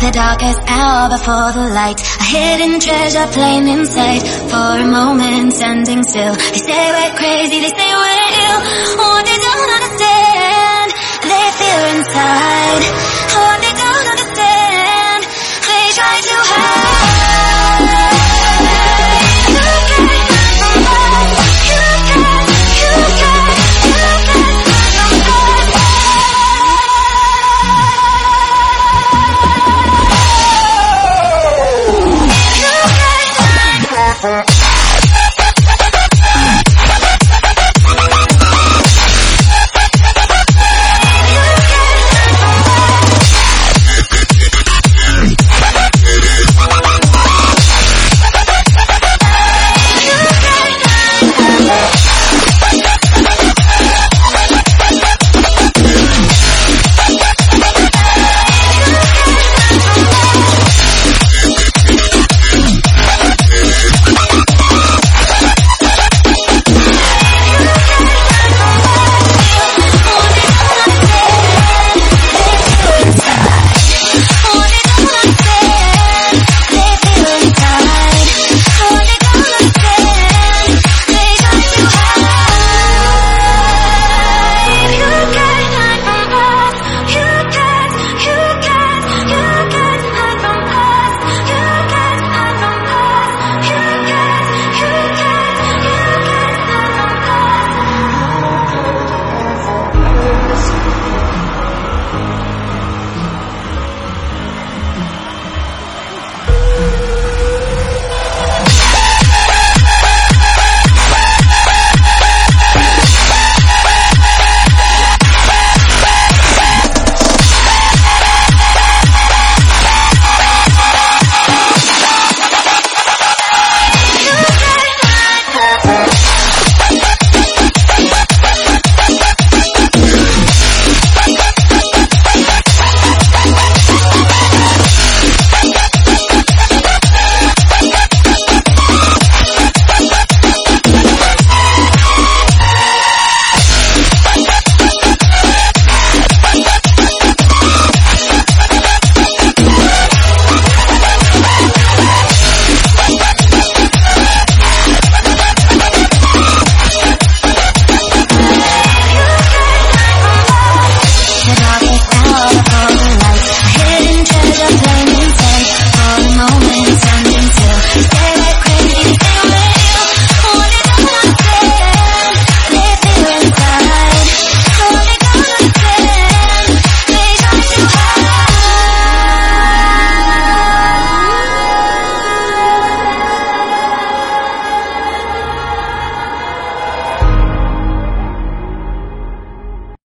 the darkest hour before the light. A hidden treasure flame in sight. For a moment standing still. They say we're crazy, they say we're from